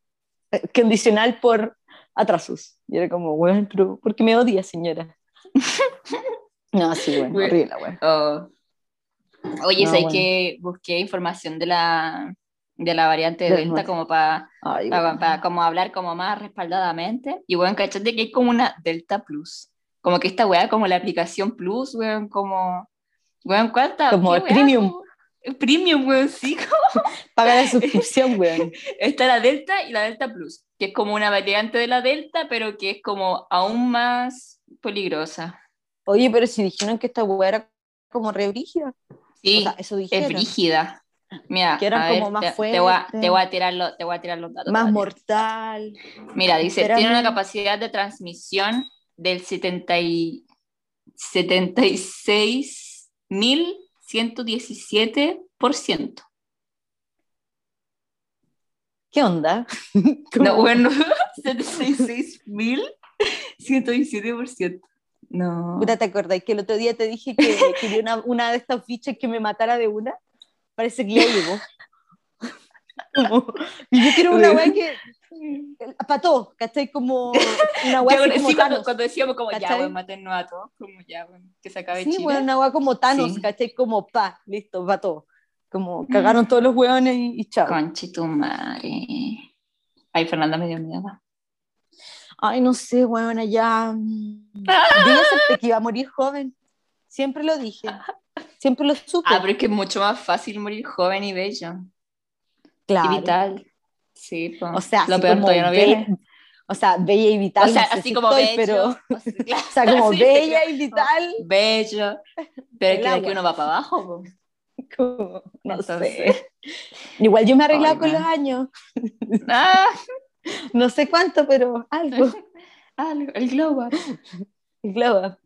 eh, condicional por atrasos. Y era como, weón, pero ¿por qué me odia, señora? no, sí, bueno, horrible, weón. Oh. Oye, No, sé bueno. que busqué información de la, de la variante Del Delta como para como hablar como más respaldadamente. Y bueno, cachate que hay como una Delta Plus. Como que esta weá, como la aplicación Plus, weón, como. Weón, ¿cuánta? Como el premium. Premium, weón, sí. como- Paga la suscripción, weón. Está la Delta y la Delta Plus, que es como una variante de la Delta, pero que es como aún más peligrosa. Oye, pero si dijeron que esta weá era como re brígida. Sí, O sea, eso es dijeron. brígida. Mira, Que eran ver, más te, te voy a, te voy a tirar los, te voy a tirar los datos. Más mortal. Mira, dice, tiene una Espérame. capacidad de transmisión del 70 y 76.117%. ¿Qué onda? No, Como- bueno, 76.117%. No. Puta, ¿te acordás que el otro día te dije que quería una, una de estas fichas que me matara de una? Parece que ya llegó. Como, y yo quiero una weá que, Pató, ¿cachai? Como una Ya, weá como sí, cuando, cuando decíamos como, ya, ¿cachai? weón, maten a todos, como ya, weón, que se acabe Sí, Chile. bueno, una weá como Thanos, Sí. ¿cachai? Como pa, listo, pató. Como cagaron todos los weones y, y chao. Conche tu madre. Ay, Fernanda me dio miedo. Ay, no sé, weona, ya. mm, Yo ya acepté que iba a morir joven. Siempre lo dije. Siempre lo supe. Ah, pero es que es mucho más fácil morir joven y bello. claro. Y vital. Sí, pues. O sea, lo peor todavía no viene. O sea, bella y vital. O sea, no sé así si como estoy, bello. Pero, o sea, claro, o sea, como sí, bella y vital. Bello. Pero es que de aquí agua. uno va para abajo. como- no Entonces- sé. Igual yo me he arreglado con man. los años. Ah, No sé cuánto, pero algo. algo, el globo. El globo.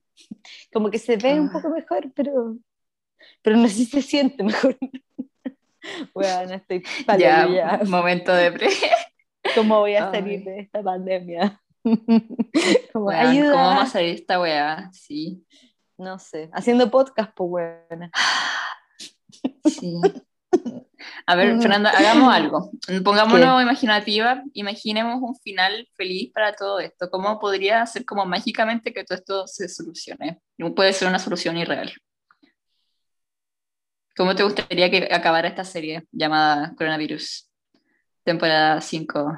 Como que se ve un Ah. poco mejor, pero, pero no sé si se siente mejor. Bueno, estoy Ya, momento de pre. ¿Cómo voy a Ay. salir de esta pandemia? Como, ayuda. ¿Cómo vamos a salir de esta weá? Sí. No sé, haciendo podcast, pues buena. Sí. A ver, Mm. Fernanda, hagamos algo. Pongámonos imaginativa, imaginemos un final feliz para todo esto. ¿Cómo podría ser como mágicamente que todo esto se solucione? Puede ser una solución irreal. ¿Cómo te gustaría que acabara esta serie llamada Coronavirus? Temporada 5.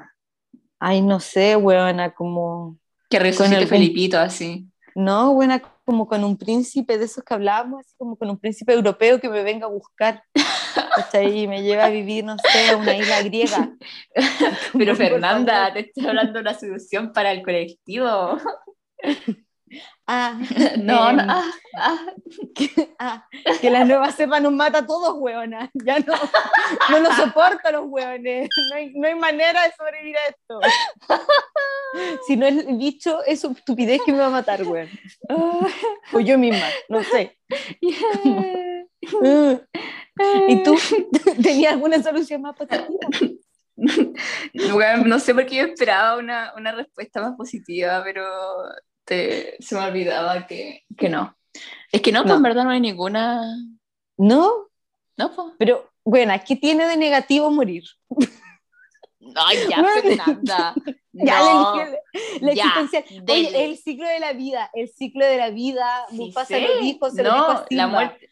Ay, no sé, buena, como. Que resucite el- Felipito así. No, buena, como con un príncipe de esos que hablábamos, así como con un príncipe europeo que me venga a buscar. Y me lleva a vivir, no sé, a una isla griega. Pero Fernanda, te estoy hablando de una solución para el colectivo. Ah, No, no. Em, ah, ah. ah, que la nueva cepa nos mata a todos, huevona. Ya no, no nos soportan los huevones. No hay, no hay manera de sobrevivir a esto. Si no es el bicho, es su estupidez que me va a matar, weón. O yo misma, no sé. ¿Y tú tenías alguna solución más positiva? Bueno, no sé por qué yo esperaba una, una respuesta más positiva, pero te- se me olvidaba que, que no. Es que no, pues No. en verdad no hay ninguna. No, No, pues. pero bueno, ¿qué tiene de negativo morir? Ay, ya. Fernanda. Ya, no, la, la ya. Oye, el ciclo de la vida, el ciclo de la vida, Sí Mufasa sé. lo dijo, se lo no, dijo a la Simba. muerte.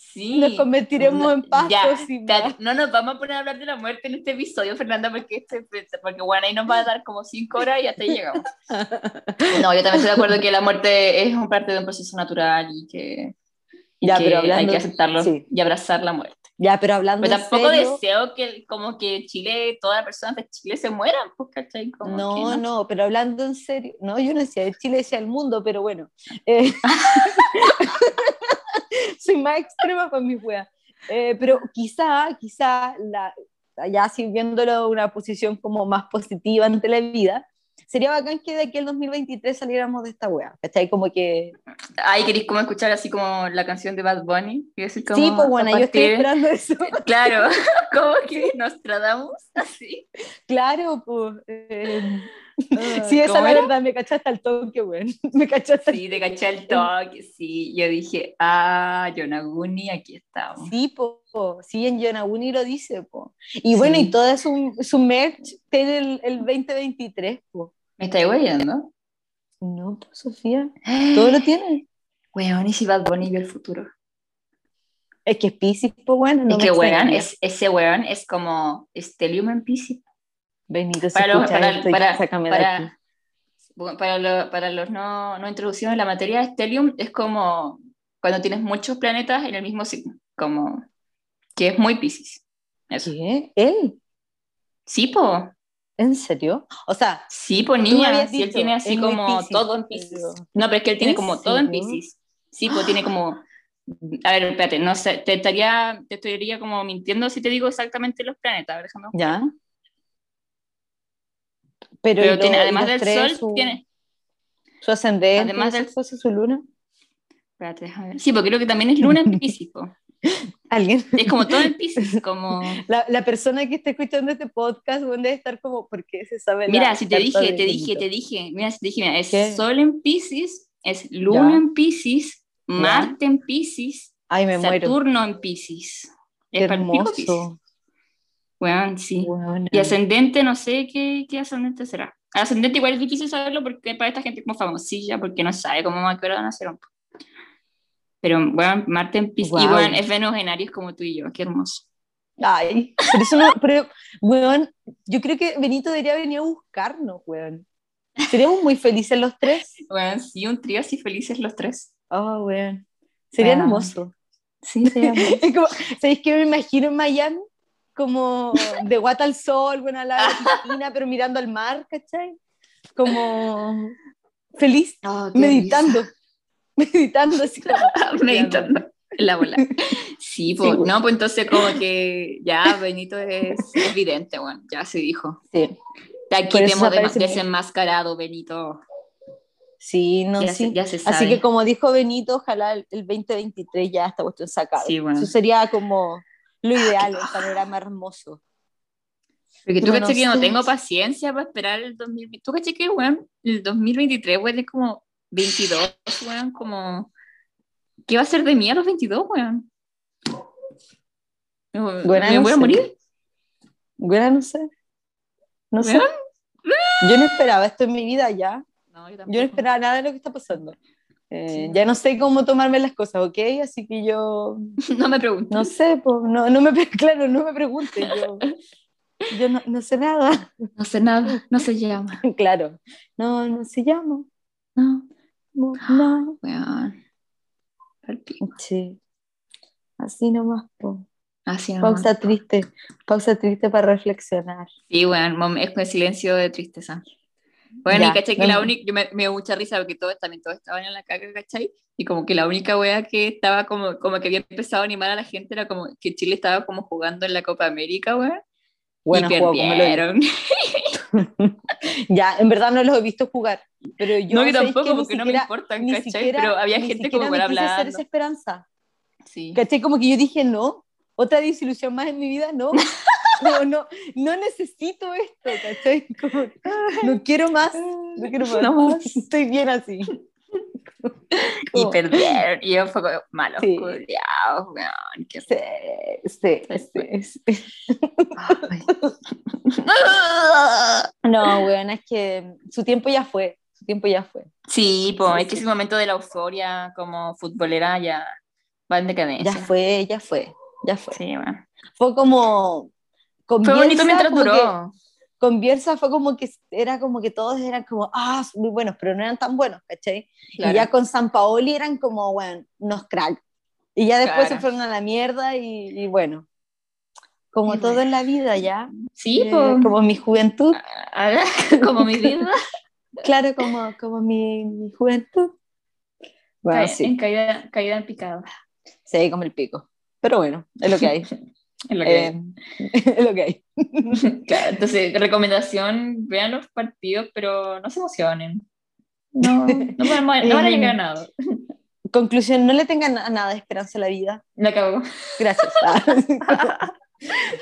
Sí. Nos convertiremos No, en pasto, ya, Simba. ta- No nos vamos a poner a hablar de la muerte en este episodio, Fernanda, porque, este, porque bueno, ahí nos va a dar como cinco horas y hasta ahí llegamos. No, yo también estoy de acuerdo que la muerte es un parte de un proceso natural y que, y Ya, que pero hay hablando- que aceptarlo sí. y abrazar la muerte. Ya, pero hablando Pero tampoco serio, deseo que como que Chile, todas las personas de Chile se mueran, pues, ¿cachai? Como No, que no, pero hablando en serio, no, yo no decía de Chile, decía el mundo, pero bueno. Eh, soy más extrema con mis weas. Eh, pero quizá, quizá, la, ya así viéndolo una posición como más positiva ante la vida, sería bacán que de aquí al 2023 saliéramos de esta wea, ¿cachai? Como que... Ay, queréis como escuchar así como la canción de Bad Bunny. Y decir como sí, pues bueno, yo estoy esperando eso. Claro, como que nos tratamos así. claro, pues... eh, sí, esa es ¿cómo la verdad, me cachaste al toque, weón. Me cachaste al Sí, te caché el toque, sí. Yo dije, ah, Yonaguni, aquí estamos. Sí, po, po. sí, en Yonaguni lo dice, po. Y bueno, Sí. y toda su, su merch tiene el, el 2023, po. ¿Me estáis guayando? No, pues Sofía, todo lo tiene. Weón, ¿y si Bad Bunny vio el futuro? Es que es Pisces, po, bueno, no es que weón, es, ese weón es como Stellium en Pisces. Benito, Para los, para, esto, aquí. para, para, lo- para los no, no introducidos en la materia, Stellium es como cuando tienes muchos planetas en el mismo signo, como que es muy Pisces. Eso. ¿Qué? ¿Él? Sí, po. ¿En serio? O sea, Sí, me niña, habías si él dicho, tiene así como Piscis, todo en Pisces. No, pero es que él tiene ¿En como todo en serio? Pisces. Sí, pues tiene como... A ver, espérate, no sé, te estaría, te estaría como mintiendo si te digo exactamente los planetas. A ver, déjame buscar. ya. Pero, tiene, además del tres, Sol, su, tiene... su ascendente, además del- esposo, su luna. Espérate, déjame ver. Sí, porque creo que también es luna en Pisces. ¿Alguien? Es como todo en Pisces, como... La, la persona que está escuchando este podcast debe estar como, ¿por qué se sabe la Mira, si te dije, te dije, te dije, mira, si te dije, mira, es ¿Qué? Sol en Pisces, es Luna Ya. en Pisces, Marte en Pisces, Ay, me muero. Saturno en Pisces. Es hermoso. Weón, sí. Y ascendente, no sé qué, qué ascendente será. Ascendente igual es difícil saberlo porque para esta gente como famosilla, porque no sabe cómo a qué hora nacieron. Pero bueno, Marte en Piscis, y Guau. bueno, es Venus en Aries como tú y yo, qué hermoso. Ay, pero eso no, pero, weón, yo creo que Benito debería venir a buscarnos, weón. Seríamos muy felices los tres. Bueno, sí, un trío así felices los tres. Oh, weón. Sería Weón. hermoso. Sí, sería Es como, ¿Sabéis qué me imagino en Miami? Como de guata al sol, de la piscina, pero mirando al mar, ¿cachai? Como feliz, meditando. Meditando así como. meditando la bola. Sí, pues, pues. no, pues entonces como que ya Benito es evidente, bueno, ya se dijo. Sí, Aquí te eso hemos desenmascarado, Benito. sí, no, ya, sí. Se, ya se sabe. Así que como dijo Benito, ojalá el, el 2023 ya esta cuestión sacada. Sí, bueno. Eso sería como lo ideal, el panorama hermoso. Porque tú caché no que no tengo paciencia para esperar el 2023. Tú caché que, weón, el 2023 huele como 22, weón, como... ¿Qué va a ser de mí a los 22, weón? Me, Bueno, me no voy a sé. morir. Bueno, no sé. No sé. ¿Weón? Yo no esperaba esto en mi vida ya. No, yo Yo no esperaba nada de lo que está pasando. Eh, Sí. Ya no sé cómo tomarme las cosas, ¿ok? Así que yo, No me pregunto. no sé, pues, no, no me, claro, no me pregunte, yo, yo no, no sé nada, No sé nada, no se llama. claro, no, no se llama, No, no, no, weón. Al pico. sí, así nomás, po. Así nomás. pausa triste, pausa triste para reflexionar. Sí, mom- es con silencio de tristeza. Bueno, Ya, y caché que la única, yo me, me dio mucha risa porque todos también todos estaban en la caca, ¿cachai? Y como que la única wea que estaba como, como que había empezado a animar a la gente era como que Chile estaba como jugando en la Copa América, weón. Bueno, y juego, perdieron. Ya, en verdad no los he visto jugar, pero yo, no, ¿sabéis tampoco, que porque no me siquiera- importan, ¿cachai? siquiera- Pero había gente siquiera como para quise hacer hablar. esa esperanza. Sí. ¿Cachai? Como que yo dije, no, otra desilusión más en mi vida, no. No, no, no necesito esto, ¿cachai? Como, no quiero más, no quiero más. No más. Estoy bien así. Y Como, perdieron. Y yo fue como, malos Sí. culiados, weón. Qué sí, sí, sí. No, weón, es que su tiempo ya fue, su tiempo ya fue. Sí, pues es que ese momento de la euforia como futbolera ya va en decadencia. Ya fue, ya fue, ya fue. Bueno. Fue como... Con Fue bonito mientras como que- duró. con Bielsa fue como que era como que todos eran como, ah, muy buenos, pero no eran tan buenos, ¿cachai? Claro. Y ya con San Paoli eran como, bueno, unos crack. Y ya después Claro. se fueron a la mierda y, y bueno, como todo bueno. en la vida ya, Sí, eh, pues. como mi juventud, como mi vida. claro, como, como mi, mi juventud. Bueno, Ca- sí, En caída, caída en picada. sí, como el pico. Pero bueno, es lo que hay. Es lo que Eh, es lo que hay. Claro, entonces, recomendación, vean los partidos, pero no se emocionen. No, no, a- no van a llegar a nada. Conclusión, no le tengan a nada de esperanza a la vida. Me acabó. Gracias.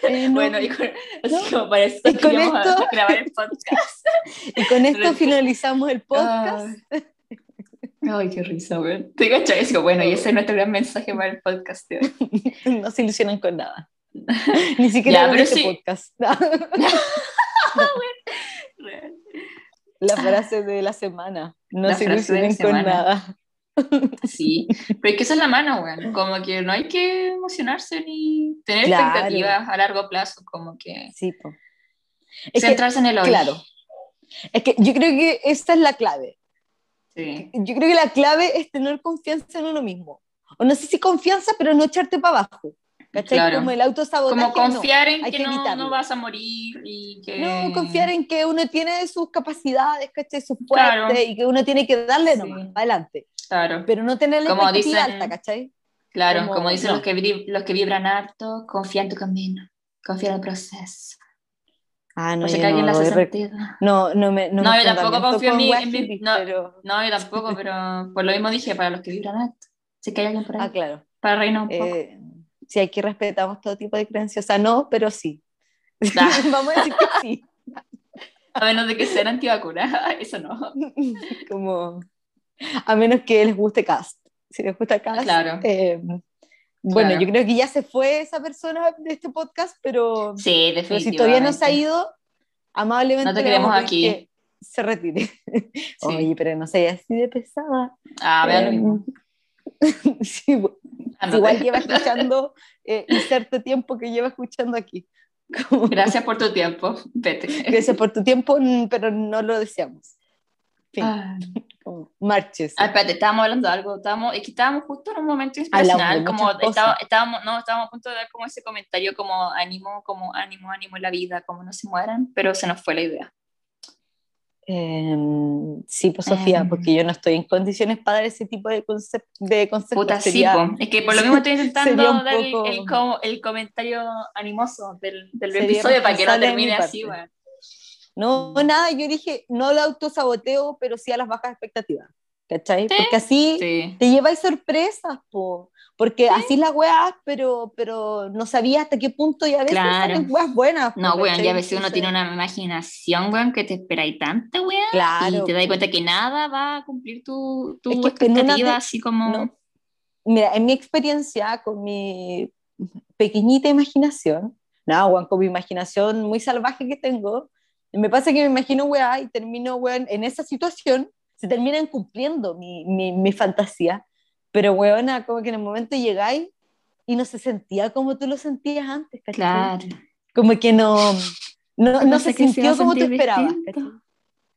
Eh, no. Bueno, y con, así como para eso Y con esto- grabar el podcast. Y con esto finalizamos el podcast. Ay, Ay, qué risa, güey. ¿Te que, bueno, y ese es nuestro gran mensaje para el podcast de hoy. No se ilusionan con nada. Ni siquiera pero este sí. podcast. La frase de la semana. No La se ilusionen con nada. Sí, pero es que esa es la mano, güey. Como que no hay que emocionarse ni tener Claro. expectativas a largo plazo, como que Sí, po. Es que, centrarse en el hoy. claro. Es que yo creo que esta es la clave. Sí. Yo creo que la clave es tener confianza en uno mismo. O no sé si confianza, pero no echarte para abajo. ¿Cachai? Claro. Como el autosabotaje. Como confiar en hay que, que no, no vas a morir y que... No, confiar en que uno tiene sus capacidades, ¿cachai? Sus fuertes Claro. y que uno tiene que darle Sí. nomás, adelante. Claro, Pero no tener la Como dicen- alta, ¿cachai? claro, como- como, dicen no. los, que los que vibran harto, confía en tu camino, confía en el proceso. Ah, No, que alguien le hace sentido. No, no me. No, No, me yo tampoco confío en mí- en hippies, no. pero- No, yo tampoco, pero por lo mismo dije, para los que vibran alto. Sé que hay alguien por ahí, Ah, claro. para reírnos un poco. Sí, aquí respetamos todo tipo de creencias. O sea, no, pero sí. Vamos a decir que sí. A menos de que sean antivacunas, eso no. Como, a menos que les guste Cast. Si les gusta Cast, Claro. eh, Bueno, Claro. yo creo que ya se fue esa persona de este podcast, pero, Sí, pero si todavía no se ha ido, amablemente No te queremos aquí. que se retire. Sí. Oye, pero no sé, así de pesada. Ah, vean Eh, bu- Ándate. igual lleva escuchando, eh, inserte tiempo que lleva escuchando aquí. Como- Gracias por tu tiempo. Vete. Gracias por tu tiempo, pero no lo deseamos. Fin, Ah. como marches. Ah, espérate, estábamos hablando de algo. Estábamos, es que estábamos justo en un momento inspiracional. Como estaba- estábamos, no, estábamos a punto de dar como ese comentario, como ánimo, como ánimo, ánimo en la vida, como no se mueran, pero se nos fue la idea. Em, sí, pues Sofía, Em. porque yo no estoy en condiciones para dar ese tipo de, concep de conceptos. Puta, sí, Sería- po. es que por lo mismo estoy intentando dar el, poco- el, como- el comentario animoso del, del episodio para que no termine así, weón. No, nada, yo dije, no lo autosaboteo, pero sí a las bajas expectativas. ¿Cachai? Sí, Porque así Sí. te lleváis sorpresas, po. Porque así las weas, pero, pero no sabía hasta qué punto y a veces Claro. salen weas buenas. No, weón, ¿cachai? ya a veces uno tiene una imaginación, weón, que te esperáis tanta, weón, Claro. y te das cuenta que nada va a cumplir tu, tu Es que una expectativa, así como... no. Mira, en mi experiencia con mi pequeñita imaginación, no, weón, con mi imaginación muy salvaje que tengo, me pasa que me imagino weá y termino, weón, en esa situación, se terminan cumpliendo mi, mi, mi fantasía, pero weona, como que en el momento llegáis y no se sentía como tú lo sentías antes, ¿cachai? Claro. Como que no, no, no No se se sintió a como tú esperabas.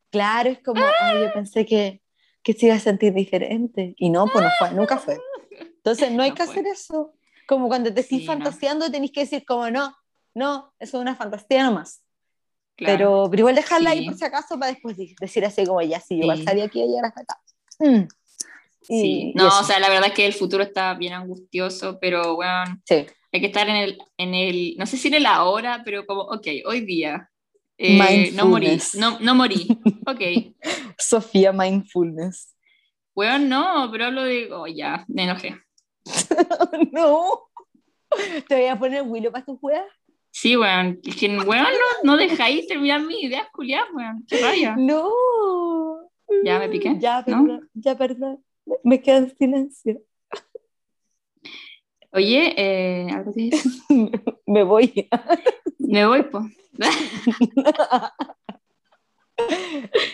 Claro, es como, ay, yo pensé que, que se iba a sentir diferente. Y no, pues no fue, nunca fue. Entonces no hay No que fue. hacer eso. Como cuando te estés Sí, no. fantaseando, tenés que decir como, no, no, eso es una fantasía nomás. Claro. Pero, pero igual dejarla ahí Sí. por si acaso para después de- decir así como, ya, sí, yo igual Sí. sabía que iba a llegar hasta acá. Mm. Sí, no, o sea, la verdad es que el futuro está bien angustioso, pero bueno, Sí. hay que estar en el, en el, no sé si en el ahora, pero como, ok, hoy día, eh, no morí, no, no morí, ok, Sofía Mindfulness. weón, no, pero hablo de, oh, ya, me enojé. no. ¿Te voy a poner Willow para tus juegas? Sí, weón, es que, weón, no, no dejáis terminar mis ideas, culiadas, weón, qué raya. No. Ya me piqué, Ya, ¿no? perdón, ya, perdón. Me quedo en silencio. Oye, eh, algo te. Me voy. Me voy, pues.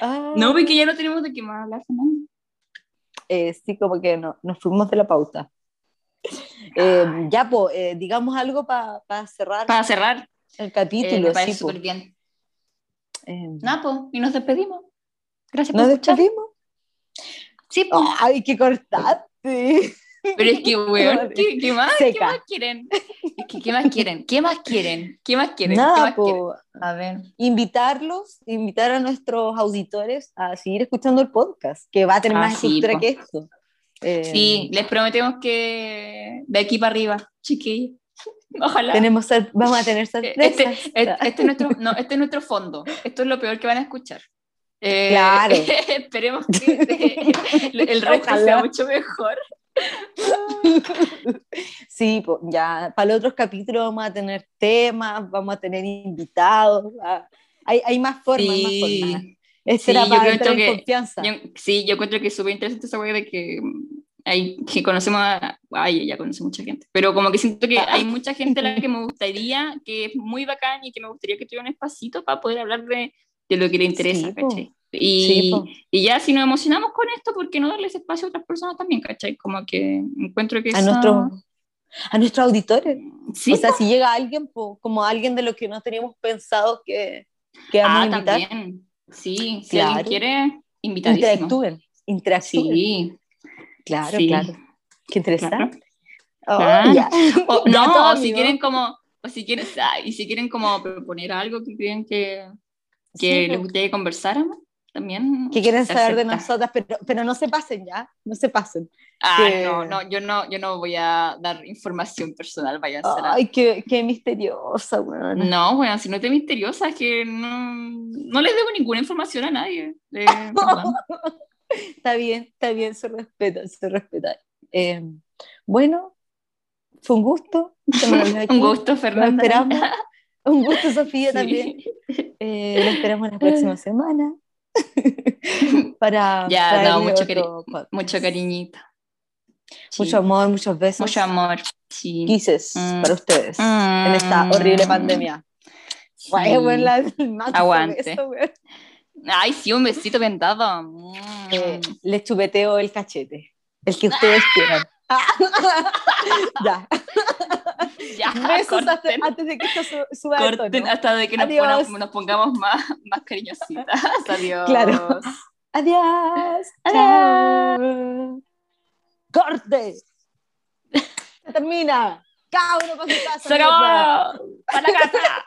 Ah, No, porque ya no tenemos de qué más hablar, Fernanda. eh, sí, como que no, nos fuimos de la pauta. Eh, ya, pues, digamos algo para cerrar Para cerrar, el capítulo. me parece sí, súper bien. Nada, pues, y nos despedimos. Gracias ¿Nos por escuchar. despedimos? Sí, pues. ¡Ay, qué cortaste! Pero es que, weón, ¿qué, qué más? ¿Qué quieren? Es que, ¿qué más quieren? ¿Qué más quieren? ¿Qué más quieren? ¿Qué Nada, más quieren? po, A ver. invitarlos, invitar a nuestros auditores a seguir escuchando el podcast, que va a tener Ah, más sí, que esto. Eh, Sí, les prometemos que de aquí para arriba, chiquillos. Ojalá. tenemos, vamos a tener sorpresas. Este, este- este es nuestro, no, este es nuestro fondo. Esto es lo peor que van a escuchar. Eh, Claro. esperemos que el resto Ojalá. sea mucho mejor. Sí, po, ya para los otros capítulos vamos a tener temas, vamos a tener invitados. Hay, hay más formas, hay más formas. Este Sí, era yo para creo entrar en que- confianza. Yo- sí, yo encuentro que es súper interesante esa de que, mm, hay, que conocemos a... Ay, ya conoce mucha gente. Pero como que siento que hay mucha gente a la que me gustaría, que es muy bacán y que me gustaría que tuviera un espacito para poder hablar de, de lo que le interesa, Sí. ¿cachai? Y, Sí, y ya si nos emocionamos con esto, ¿por qué no darles espacio a otras personas también, ¿cachai? Como que encuentro que a, nuestros a nuestros auditores. Sí, o sea, si llega alguien, po, como alguien de lo que no teníamos pensado que, que vamos ah, a invitar, también. Sí, si Claro. alguien quiere, invitadísimo. interactúen. Interactúen. Sí, Claro, sí. claro. Qué interesante. Oh, Claro. ya. O, Ya, no, si amigo. quieren como, o si quieren, y si quieren como proponer algo que creen que, que Sí, les po. gustaría que conversáramos, también. que quieren saber de nosotras, pero, pero no se pasen ya, no se pasen. Ah, que- no, no, yo no, yo no voy a dar información personal, váyanse a la- Ay, qué, qué misteriosa, weón. No, bueno, si no es de misteriosa, es que no, no les debo ninguna información a nadie. eh. Está bien, está bien, se respeta, se respeta. Eh, bueno, fue un gusto. Un gusto, Fernanda. esperamos. Un gusto, Sofía, Sí. también. Eh, lo esperamos la próxima semana. Para Ya, no, mucho, cari- mucho cariñito. Sí. Mucho amor, muchos besos. Mucho amor. Sí. Kisses Mm. para ustedes Mm. en esta horrible pandemia. Sí. Guay, la, Aguante. Ay, sí, un besito bien dado. Mm. Eh, les chupeteo el cachete. El que ustedes quieran. ya. ya, Besos hasta- antes de que esto su- suba de corten tono. hasta de que nos, ponamos- nos pongamos más, más cariñositas. Adiós. Claro. Adiós. Adiós. Corte. Se termina. Cada uno con su casa. Se acabó. Para la casa.